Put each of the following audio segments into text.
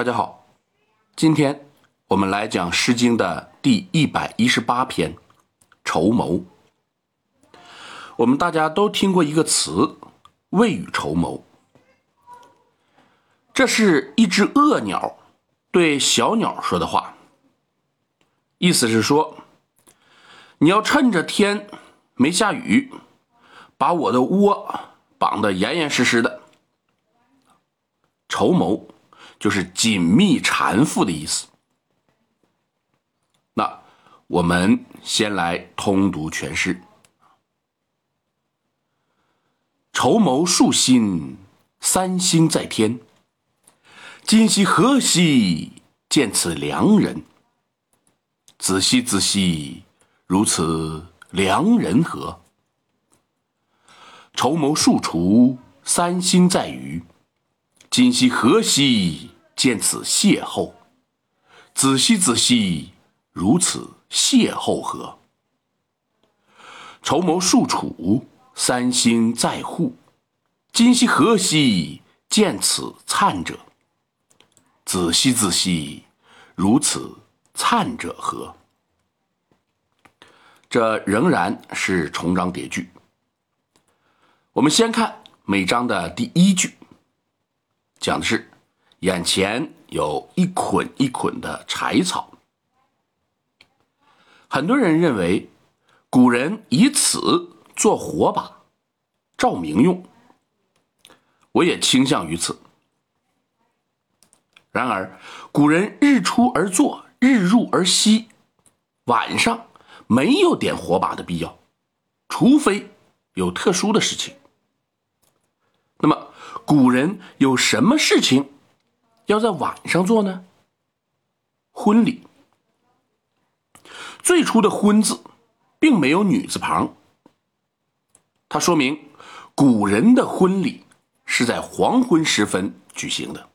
大家好，今天我们来讲《诗经》的第一百一十八篇《筹谋》。我们大家都听过一个词“未雨绸缪”，这是一只恶鸟对小鸟说的话，意思是说，你要趁着天没下雨，把我的窝绑得严严实实的。筹谋就是紧密缠缚的意思。那我们先来通读全诗。筹谋数心，三星在天。今夕何夕见此良人？子兮子兮，如此良人何？筹谋数处，三星在隅。今夕何夕见此邂逅？子兮子兮，如此邂逅何？筹谋数处。三星在户，今夕何夕见此灿者？子兮子兮，如此灿者何？这仍然是重章叠句。我们先看每章的第一句，讲的是眼前有一捆一捆的柴草。很多人认为，古人以此。做火把，照明用。我也倾向于此。然而，古人日出而作，日入而息，晚上没有点火把的必要，除非有特殊的事情。那么，古人有什么事情要在晚上做呢？婚礼。最初的“婚”字，并没有女字旁。它说明古人的婚礼是在黄昏时分举行的。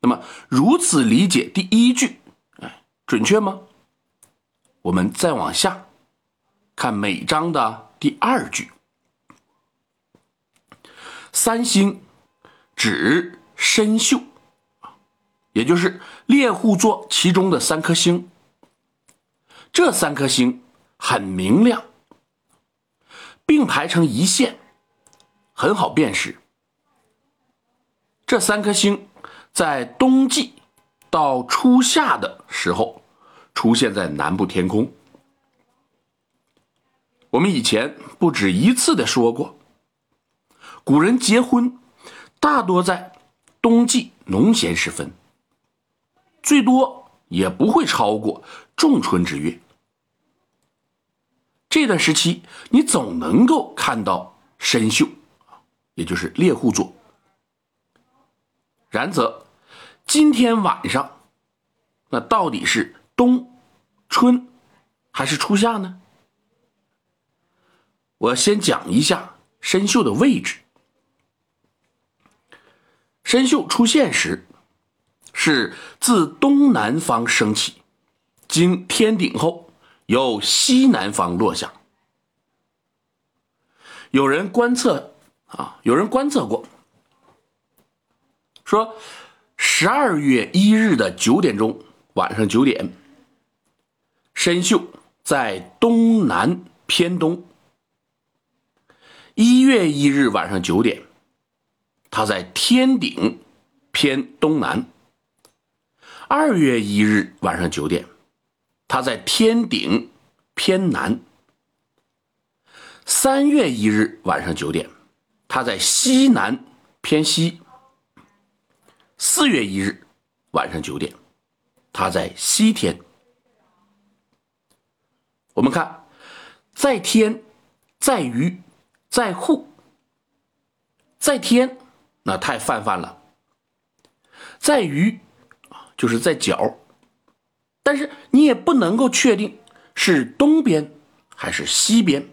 那么，如此理解第一句，哎，准确吗？我们再往下看每章的第二句，三星指参宿，也就是猎户座其中的三颗星。这三颗星很明亮。并排成一线，很好辨识。这三颗星在冬季到初夏的时候出现在南部天空。我们以前不止一次的说过，古人结婚大多在冬季农闲时分，最多也不会超过仲春之月。这段时期，你总能够看到参宿，也就是猎户座。然则，今天晚上，那到底是冬、春还是初夏呢？我先讲一下参宿的位置。参宿出现时，是自东南方升起，经天顶后。由西南方落下。有人观测啊，有人观测过，说十二月一日的九点钟，晚上九点，参宿在东南偏东；一月一日晚上九点，它在天顶偏东南；二月一日晚上九点。它在天顶偏南。三月一日晚上九点，它在西南偏西。四月一日晚上九点，它在西天。我们看，在天，在于，在户，在天，那太泛泛了。在于，就是在角。但是你也不能够确定是东边还是西边。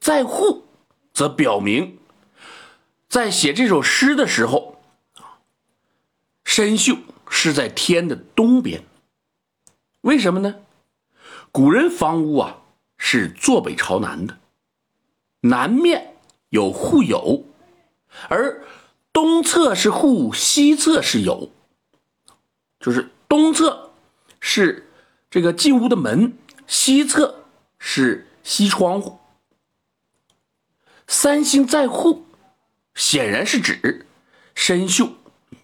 在户，则表明在写这首诗的时候，参宿是在天的东边。为什么呢？古人房屋啊是坐北朝南的，南面有户牖，而东侧是户，西侧是有，就是东侧是这个进屋的门，西侧是西窗户。三星在户，显然是指参宿，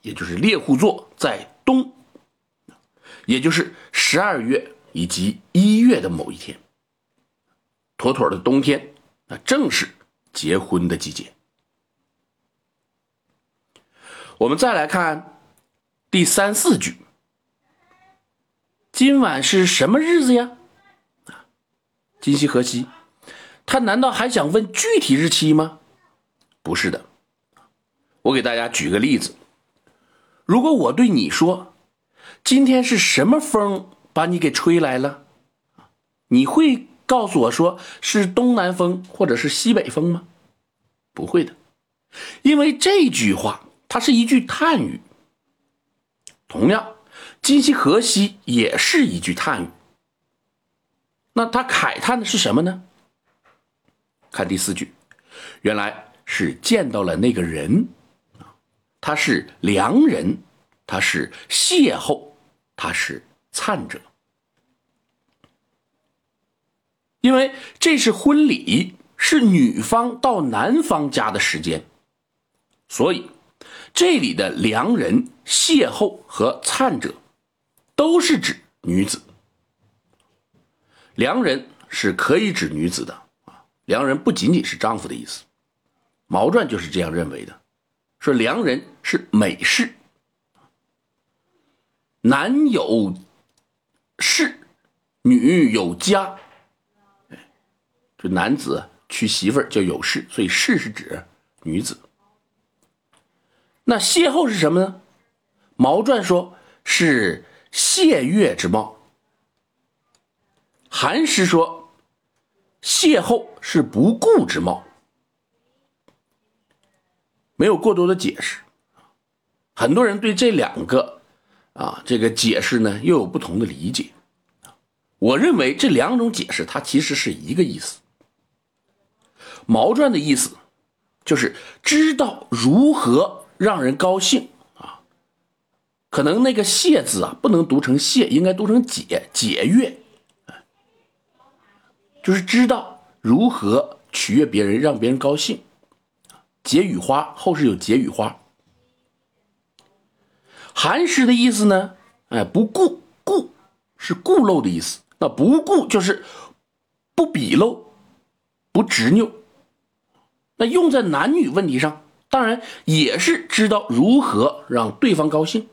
也就是猎户座在东，也就是十二月以及一月的某一天，妥妥的冬天，那正是结婚的季节。我们再来看第三四句，今晚是什么日子呀？今夕何夕？他难道还想问具体日期吗？不是的，我给大家举个例子：如果我对你说，今天是什么风把你给吹来了，你会告诉我说是东南风或者是西北风吗？不会的，因为这句话它是一句叹语。同样，今夕何夕也是一句叹语。那他慨叹的是什么呢？看第四句，原来是见到了那个人，他是良人，他是邂逅，他是灿者。因为这是婚礼，是女方到男方家的时间，所以这里的良人、邂逅和灿者都是指女子。良人是可以指女子的啊。良人不仅仅是丈夫的意思，《毛传》就是这样认为的，说良人是美事，男有事，女有家，就男子娶媳妇儿叫有事，所以事是指女子。那邂逅是什么呢？《毛传》说是谢月之貌，《韩诗》说。邂逅是不顾之貌，没有过多的解释。很多人对这两个啊这个解释呢又有不同的理解。我认为这两种解释它其实是一个意思。毛传的意思就是知道如何让人高兴啊，可能那个谢字啊不能读成谢，应该读成解解悦。就是知道如何取悦别人，让别人高兴。解语花后世有解语花。寒湿的意思呢？哎，不顾顾是顾漏的意思。那不顾就是不比漏，不执拗。那用在男女问题上，当然也是知道如何让对方高兴。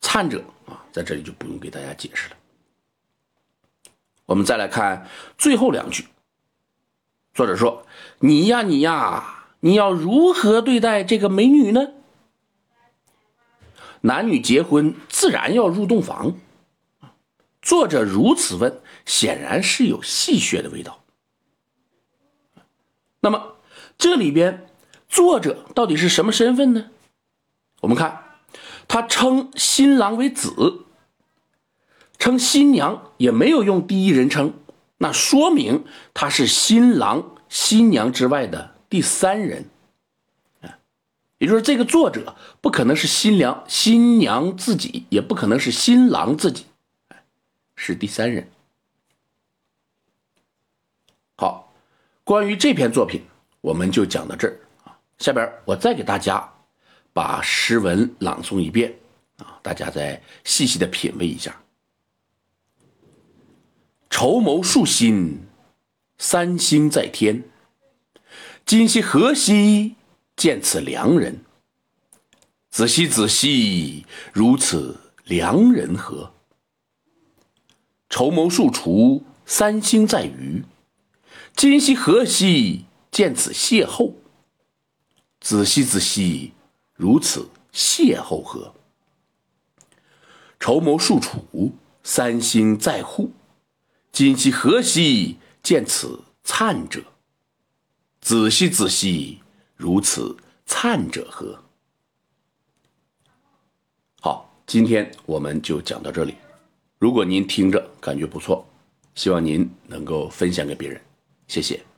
灿者啊，在这里就不用给大家解释了。我们再来看最后两句。作者说：“你呀，你呀，你要如何对待这个美女呢？”男女结婚自然要入洞房。作者如此问，显然是有戏谑的味道。那么这里边作者到底是什么身份呢？我们看，他称新郎为子。称新娘也没有用第一人称，那说明他是新郎新娘之外的第三人，也就是这个作者不可能是新娘新娘自己，也不可能是新郎自己，是第三人。好，关于这篇作品，我们就讲到这儿啊。下边我再给大家把诗文朗诵一遍啊，大家再细细的品味一下。筹谋数心，三星在天。今夕何夕见此良人？仔细仔细，如此良人何？筹谋数除，三星在余。今夕何夕见此邂逅？子兮子兮，如此邂逅何？筹谋数处，三星在户。今夕何夕见此灿者？子兮子兮，如此灿者何？好，今天我们就讲到这里。如果您听着感觉不错，希望您能够分享给别人，谢谢。